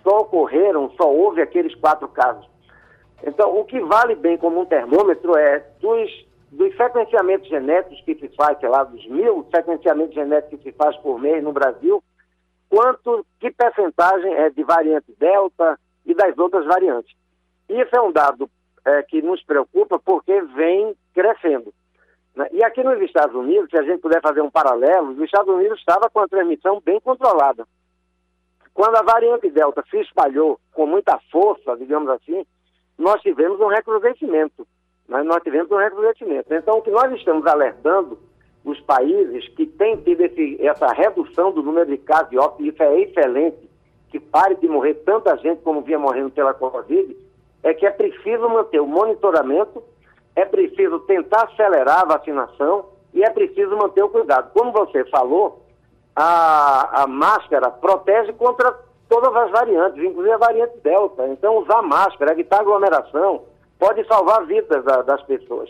só ocorreram, só houve aqueles quatro casos. Então, o que vale bem como um termômetro é dos, dos sequenciamentos genéticos que se faz, sei lá, dos mil sequenciamentos genéticos que se faz por mês no Brasil, quanto, que percentagem é de variante Delta e das outras variantes. Isso é um dado é, que nos preocupa porque vem crescendo. Né? E aqui nos Estados Unidos, se a gente puder fazer um paralelo, os Estados Unidos estava com a transmissão bem controlada. Quando a variante Delta se espalhou com muita força, digamos assim, nós tivemos um recrudescimento. Né? Nós tivemos um recrudescimento. Então, o que nós estamos alertando os países que têm tido esse, essa redução do número de casos de óbito, isso é excelente, que pare de morrer tanta gente como vinha morrendo pela Covid, é que é preciso manter o monitoramento é preciso tentar acelerar a vacinação e é preciso manter o cuidado. Como você falou, a, a máscara protege contra todas as variantes, inclusive a variante Delta. Então, usar máscara, evitar aglomeração, pode salvar vidas da, das pessoas.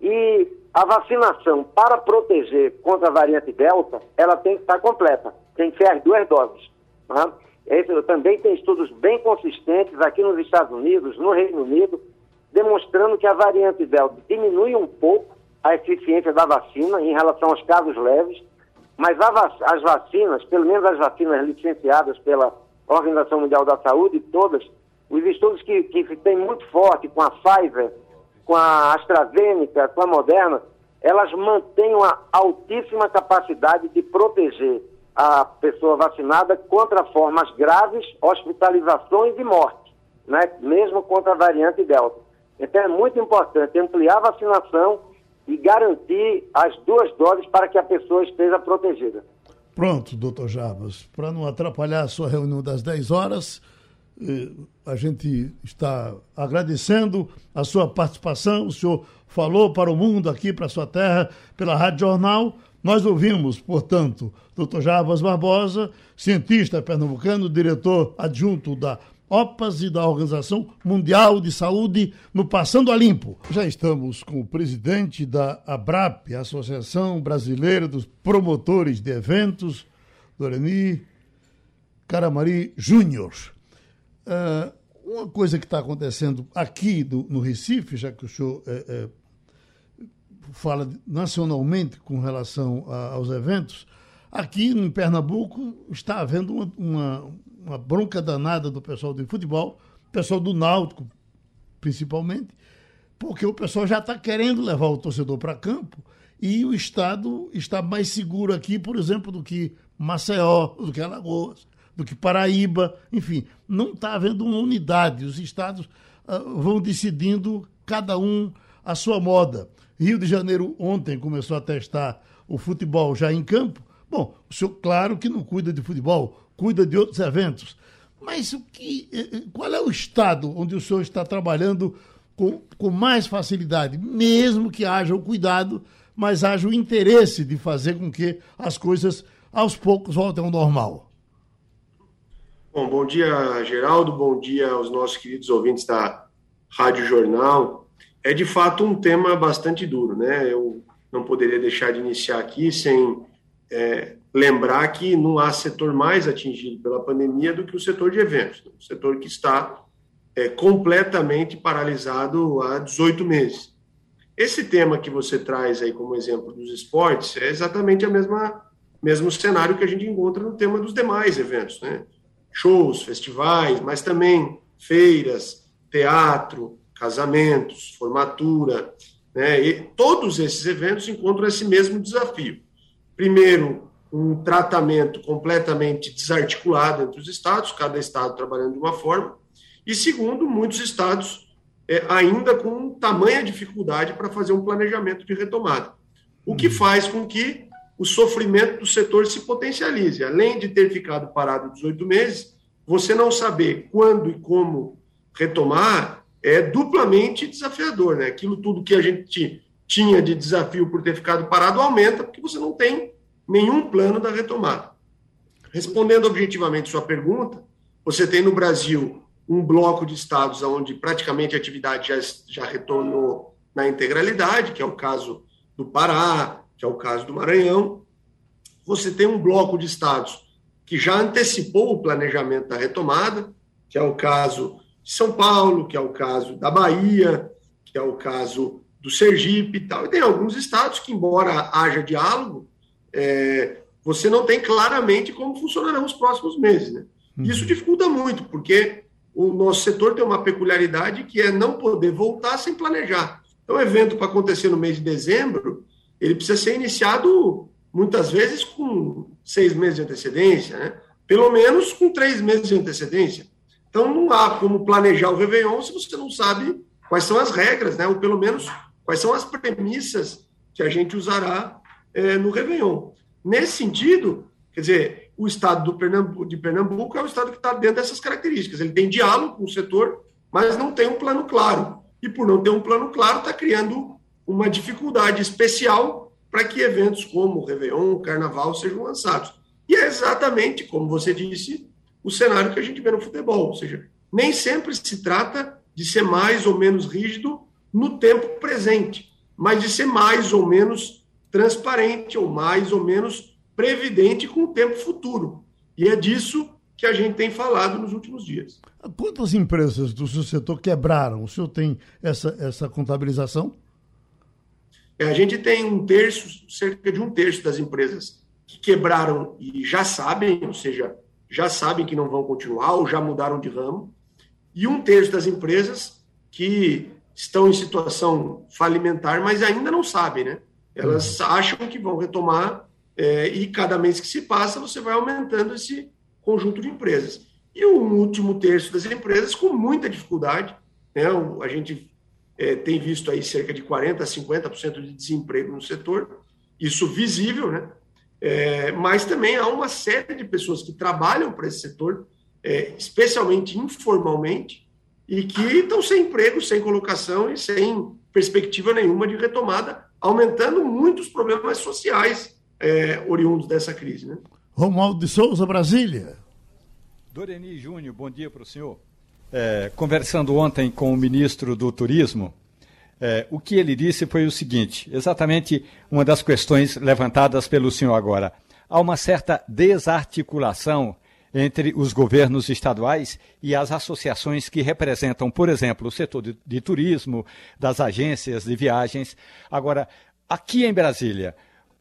E a vacinação para proteger contra a variante Delta, ela tem que estar completa, tem que ser as duas doses. Né? Esse, também tem estudos bem consistentes aqui nos Estados Unidos, no Reino Unido, demonstrando que a variante Delta diminui um pouco a eficiência da vacina em relação aos casos leves, mas as vacinas, pelo menos as vacinas licenciadas pela Organização Mundial da Saúde, todas, os estudos que, que têm muito forte com a Pfizer, com a AstraZeneca, com a Moderna, elas mantêm uma altíssima capacidade de proteger a pessoa vacinada contra formas graves, hospitalizações e morte, né? mesmo contra a variante Delta. Então é muito importante ampliar a vacinação e garantir as duas doses para que a pessoa esteja protegida. Pronto, doutor Jarbas. Para não atrapalhar a sua reunião das 10 horas, eh, a gente está agradecendo a sua participação. O senhor falou para o mundo aqui, para a sua terra, pela Rádio Jornal. Nós ouvimos, portanto, Dr. Jarbas Barbosa, cientista pernambucano, diretor adjunto da OPAS e da Organização Mundial de Saúde no Passando a Limpo. Já estamos com o presidente da ABRAP, Associação Brasileira dos Promotores de Eventos, Doreni Caramari Júnior. Uh, uma coisa que está acontecendo aqui no, no, Recife, já que o senhor é, é, fala nacionalmente com relação a, aos eventos, aqui em Pernambuco está havendo uma, uma uma bronca danada do pessoal de futebol, pessoal do Náutico, principalmente, porque o pessoal já está querendo levar o torcedor para campo e o Estado está mais seguro aqui, por exemplo, do que Maceió, do que Alagoas, do que Paraíba, enfim, não está havendo uma unidade. Os estados uh, vão decidindo cada um a sua moda. Rio de Janeiro ontem começou a testar o futebol já em campo. Bom, o senhor, claro que não cuida de futebol, cuida de outros eventos. Mas o que, eh, eh, qual é o estado onde o senhor está trabalhando com, com mais facilidade, mesmo que haja o cuidado, mas haja o interesse de fazer com que as coisas aos poucos voltem ao normal? Bom, bom dia, Geraldo, bom dia aos nossos queridos ouvintes da Rádio Jornal. É de fato um tema bastante duro, né? Eu não poderia deixar de iniciar aqui sem é, lembrar que não há setor mais atingido pela pandemia do que o setor de eventos, o setor que está é, completamente paralisado há 18 meses. Esse tema que você traz aí como exemplo dos esportes é exatamente a mesma mesmo cenário que a gente encontra no tema dos demais eventos, né? Shows, festivais, mas também feiras, teatro, casamentos, formatura, né? E todos esses eventos encontram esse mesmo desafio. Primeiro, um tratamento completamente desarticulado entre os estados, cada estado trabalhando de uma forma, e segundo, muitos estados é, ainda com tamanha dificuldade para fazer um planejamento de retomada, o que faz com que o sofrimento do setor se potencialize. Além de ter ficado parado 18 meses, você não saber quando e como retomar é duplamente desafiador, né? Aquilo tudo que a gente tinha de desafio por ter ficado parado aumenta, porque você não tem nenhum plano da retomada. Respondendo objetivamente sua pergunta, você tem no Brasil um bloco de estados onde praticamente a atividade já, já retornou na integralidade, que é o caso do Pará, que é o caso do Maranhão. Você tem um bloco de estados que já antecipou o planejamento da retomada, que é o caso de São Paulo, que é o caso da Bahia, que é o caso do Sergipe e tal. E tem alguns estados que, embora haja diálogo, é, você não tem claramente como funcionarão os próximos meses. Né? Uhum. Isso dificulta muito, porque o nosso setor tem uma peculiaridade que é não poder voltar sem planejar. Então, o evento para acontecer no mês de dezembro, ele precisa ser iniciado muitas vezes com seis meses de antecedência, né? pelo menos com três meses de antecedência. Então, não há como planejar o Réveillon se você não sabe quais são as regras, né? ou pelo menos quais são as premissas que a gente usará é, no Réveillon. Nesse sentido, quer dizer, o estado Pernambuco, de Pernambuco é o estado que está dentro dessas características. Ele tem diálogo com o setor, mas não tem um plano claro. E por não ter um plano claro, está criando uma dificuldade especial para que eventos como o Réveillon, o Carnaval sejam lançados. E é exatamente, como você disse, o cenário que a gente vê no futebol. Ou seja, nem sempre se trata de ser mais ou menos rígido no tempo presente, mas de ser mais ou menos transparente ou mais ou menos previdente com o tempo futuro. E é disso que a gente tem falado nos últimos dias. Quantas empresas do seu setor quebraram? O senhor tem essa, essa contabilização? É, a gente tem um terço, cerca de um terço das empresas que quebraram e já sabem, ou seja, já sabem que não vão continuar ou já mudaram de ramo, e um terço das empresas que estão em situação falimentar, mas ainda não sabem, né? Elas uhum. acham que vão retomar é, e cada mês que se passa você vai aumentando esse conjunto de empresas. E um último terço das empresas com muita dificuldade, né? A gente é, tem visto aí cerca de 40% a 50% de desemprego no setor, isso visível, né? É, mas também há uma série de pessoas que trabalham para esse setor, é, especialmente informalmente, e que estão sem emprego, sem colocação e sem perspectiva nenhuma de retomada, aumentando muitos problemas sociais é, oriundos dessa crise. Né? Romualdo de Souza, Brasília. Doreni Júnior, bom dia para o senhor. É, conversando ontem com o ministro do Turismo, é, o que ele disse foi o seguinte: exatamente uma das questões levantadas pelo senhor agora. Há uma certa desarticulação entre os governos estaduais e as associações que representam, por exemplo, o setor de, de turismo, das agências de viagens. Agora, aqui em Brasília,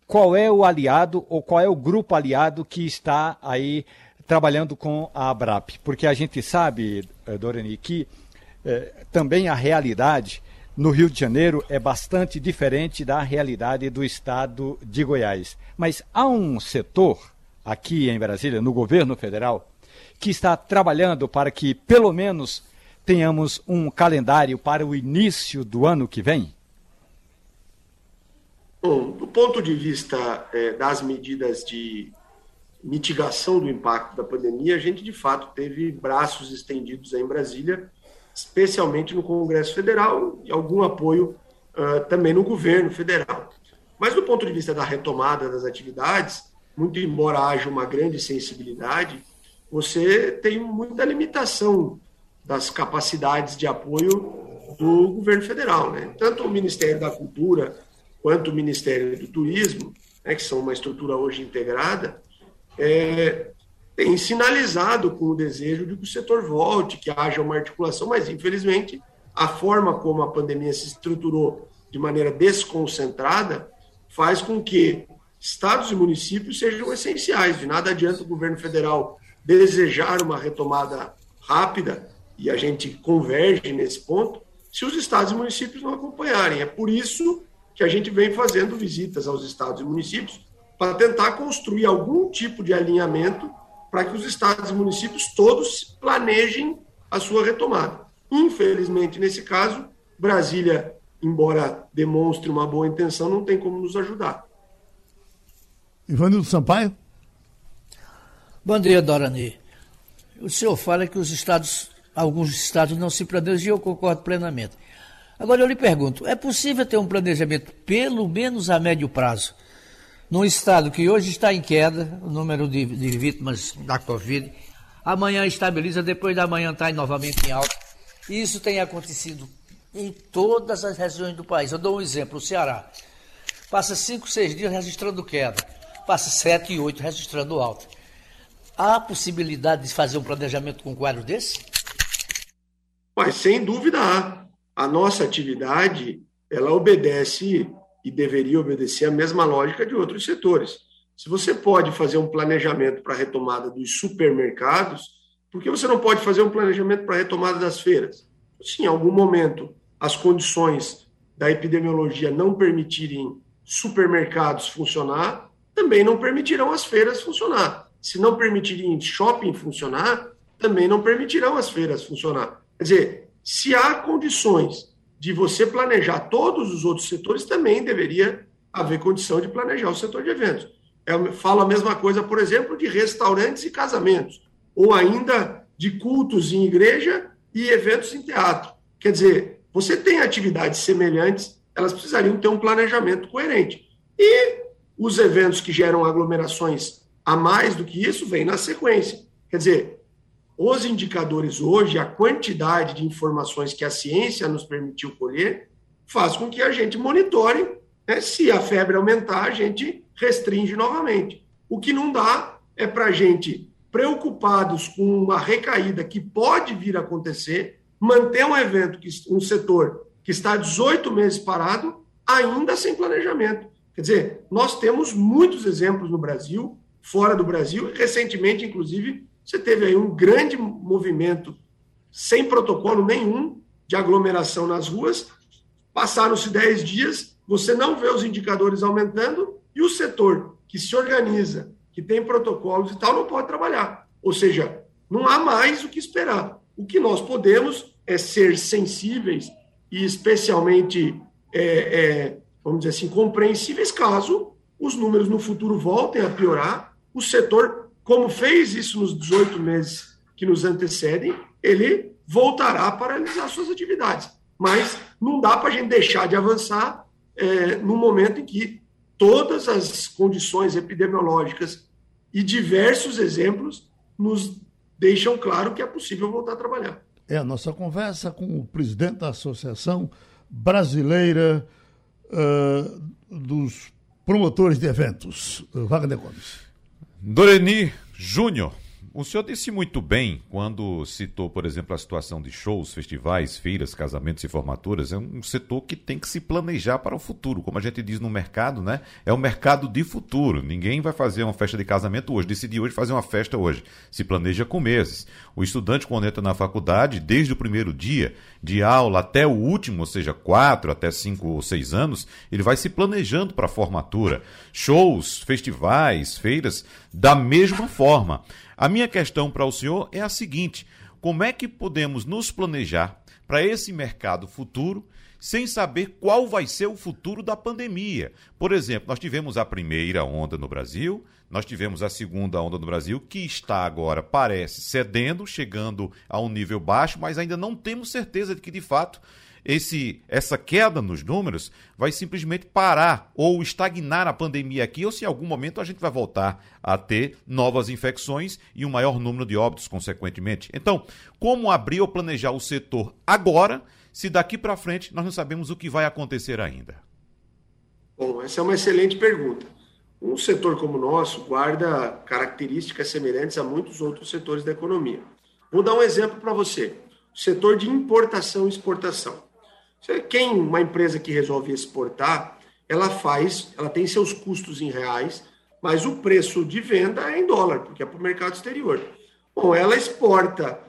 qual é o aliado ou qual é o grupo aliado que está aí trabalhando com a ABRAP? Porque a gente sabe, eh, Dorani, que eh, também a realidade no Rio de Janeiro é bastante diferente da realidade do estado de Goiás. Mas há um setor aqui em Brasília, no governo federal, que está trabalhando para que, pelo menos, tenhamos um calendário para o início do ano que vem? Bom, do ponto de vista é, das medidas de mitigação do impacto da pandemia, a gente de fato teve braços estendidos em Brasília especialmente no Congresso Federal e algum apoio uh, também no governo federal. Mas do ponto de vista da retomada das atividades, muito embora haja uma grande sensibilidade, você tem muita limitação das capacidades de apoio do governo federal. Né? Tanto o Ministério da Cultura quanto o Ministério do Turismo, né, que são uma estrutura hoje integrada, é, tem sinalizado com o desejo de que o setor volte, que haja uma articulação, mas infelizmente a forma como a pandemia se estruturou de maneira desconcentrada faz com que estados e municípios sejam essenciais. De nada adianta o governo federal desejar uma retomada rápida, e a gente converge nesse ponto, se os estados e municípios não acompanharem. É por isso que a gente vem fazendo visitas aos estados e municípios para tentar construir algum tipo de alinhamento para que os estados e municípios todos planejem a sua retomada. Infelizmente, nesse caso, Brasília, embora demonstre uma boa intenção, não tem como nos ajudar. Ivanildo Sampaio? Bom dia, Dorani. O senhor fala que os estados, alguns estados não se planejam e eu concordo plenamente. Agora eu lhe pergunto, é possível ter um planejamento, pelo menos a médio prazo, num estado que hoje está em queda, o número de, de vítimas da Covid, amanhã estabiliza, depois da manhã está novamente em alta. Isso tem acontecido em todas as regiões do país. Eu dou um exemplo, o Ceará. Passa cinco, seis dias registrando queda, passa sete e oito registrando alta. Há possibilidade de fazer um planejamento com um quadro desse? Mas sem dúvida há. A nossa atividade, ela obedece e deveria obedecer a mesma lógica de outros setores. Se você pode fazer um planejamento para a retomada dos supermercados, por que você não pode fazer um planejamento para a retomada das feiras? Se em algum momento as condições da epidemiologia não permitirem supermercados funcionar, também não permitirão as feiras funcionar. Se não permitirem shopping funcionar, também não permitirão as feiras funcionar. Quer dizer, se há condições de você planejar todos os outros setores, também deveria haver condição de planejar o setor de eventos. Eu falo a mesma coisa, por exemplo, de restaurantes e casamentos, ou ainda de cultos em igreja e eventos em teatro. Quer dizer, você tem atividades semelhantes, elas precisariam ter um planejamento coerente. E os eventos que geram aglomerações a mais do que isso vêm na sequência. Quer dizer, os indicadores hoje, a quantidade de informações que a ciência nos permitiu colher, faz com que a gente monitore. Né? Se a febre aumentar, a gente restringe novamente. O que não dá é para a gente, preocupados com uma recaída que pode vir a acontecer, manter um evento, um setor que está 18 meses parado, ainda sem planejamento. Quer dizer, nós temos muitos exemplos no Brasil, fora do Brasil, recentemente, inclusive, você teve aí um grande movimento sem protocolo nenhum de aglomeração nas ruas. Passaram-se 10 dias, você não vê os indicadores aumentando e o setor que se organiza, que tem protocolos e tal, não pode trabalhar. Ou seja, não há mais o que esperar. O que nós podemos é ser sensíveis e especialmente, é, é, vamos dizer assim, compreensíveis caso os números no futuro voltem a piorar, o setor, como fez isso nos 18 meses que nos antecedem, ele voltará a paralisar suas atividades. Mas não dá para a gente deixar de avançar é, no momento em que todas as condições epidemiológicas e diversos exemplos nos deixam claro que é possível voltar a trabalhar. É a nossa conversa com o presidente da Associação Brasileira uh, dos Promotores de Eventos, Wagner Gomes. Doreni Júnior, o senhor disse muito bem quando citou, por exemplo, a situação de shows, festivais, feiras, casamentos e formaturas. É um setor que tem que se planejar para o futuro. Como a gente diz no mercado, né? É um mercado de futuro. Ninguém vai fazer uma festa de casamento hoje, decidir hoje fazer uma festa hoje. Se planeja com meses. O estudante, quando entra na faculdade, desde o primeiro dia de aula até o último, ou seja, quatro até cinco ou seis anos, ele vai se planejando para a formatura. Shows, festivais, feiras, da mesma forma. A minha questão para o senhor é a seguinte: como é que podemos nos planejar para esse mercado futuro sem saber qual vai ser o futuro da pandemia? Por exemplo, nós tivemos a primeira onda no Brasil, nós tivemos a segunda onda no Brasil, que está agora, parece, cedendo, chegando a um nível baixo, mas ainda não temos certeza de que, de fato, esse essa queda nos números vai simplesmente parar ou estagnar a pandemia aqui, ou se em algum momento a gente vai voltar a ter novas infecções e um maior número de óbitos, consequentemente. Então, como abrir ou planejar o setor agora, se daqui para frente nós não sabemos o que vai acontecer ainda? Bom, essa é uma excelente pergunta. Um setor como o nosso guarda características semelhantes a muitos outros setores da economia. Vou dar um exemplo para você. O setor de importação e exportação. Quem uma empresa que resolve exportar, ela faz, ela tem seus custos em reais, mas o preço de venda é em dólar, porque é para o mercado exterior. Bom, ela exporta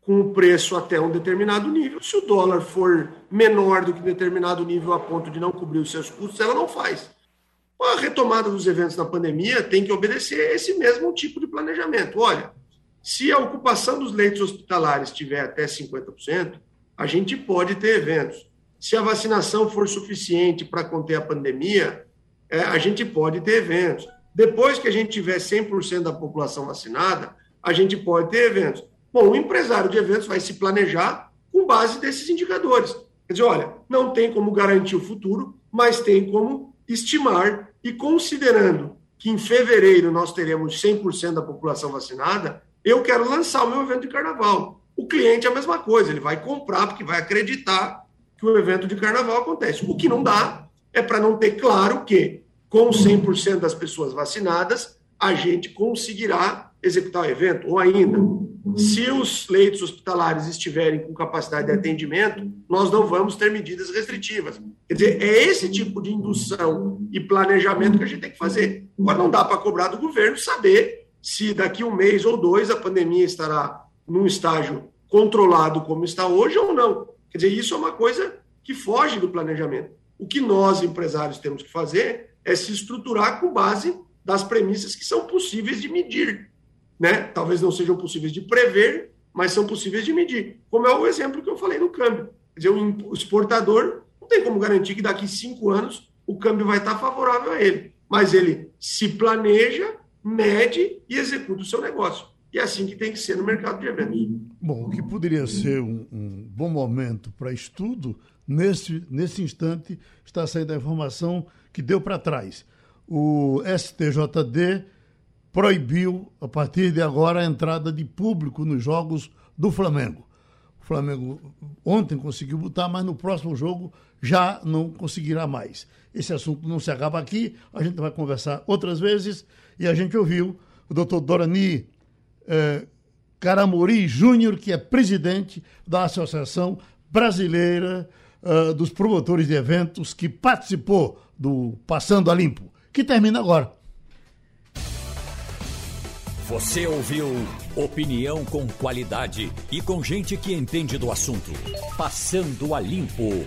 com o preço até um determinado nível. Se o dólar for menor do que determinado nível a ponto de não cobrir os seus custos, ela não faz. A retomada dos eventos na pandemia tem que obedecer esse mesmo tipo de planejamento. Olha, se a ocupação dos leitos hospitalares estiver até 50%, a gente pode ter eventos. Se a vacinação for suficiente para conter a pandemia, é, a gente pode ter eventos. Depois que a gente tiver 100% da população vacinada, a gente pode ter eventos. Bom, o empresário de eventos vai se planejar com base desses indicadores. Quer dizer, olha, não tem como garantir o futuro, mas tem como estimar e considerando que em fevereiro nós teremos 100% da população vacinada, eu quero lançar o meu evento de carnaval. O cliente é a mesma coisa, ele vai comprar porque vai acreditar que o evento de carnaval acontece. O que não dá é para não ter claro que, com 100% das pessoas vacinadas, a gente conseguirá executar o evento. Ou ainda, se os leitos hospitalares estiverem com capacidade de atendimento, nós não vamos ter medidas restritivas. Quer dizer, é esse tipo de indução e planejamento que a gente tem que fazer. Agora, não dá para cobrar do governo saber se daqui um mês ou dois a pandemia estará num estágio controlado como está hoje ou não. Quer dizer, isso é uma coisa que foge do planejamento. O que nós, empresários, temos que fazer é se estruturar com base das premissas que são possíveis de medir. Né? Talvez não sejam possíveis de prever, mas são possíveis de medir. Como é o exemplo que eu falei no câmbio. Quer dizer, o exportador não tem como garantir que daqui cinco anos o câmbio vai estar favorável a ele. Mas ele se planeja, mede e executa o seu negócio. E é assim que tem que ser no mercado de eventos. Bom, o que poderia ser um, um bom momento para estudo, nesse, nesse instante está saindo a informação que deu para trás. O STJD proibiu, a partir de agora, a entrada de público nos jogos do Flamengo. O Flamengo ontem conseguiu botar, mas no próximo jogo já não conseguirá mais. Esse assunto não se acaba aqui, a gente vai conversar outras vezes e a gente ouviu o doutor Dorani eh, Caramori Júnior, que é presidente da Associação Brasileira uh, dos Promotores de Eventos, que participou do Passando a Limpo, que termina agora. Você ouviu opinião com qualidade e com gente que entende do assunto. Passando a Limpo.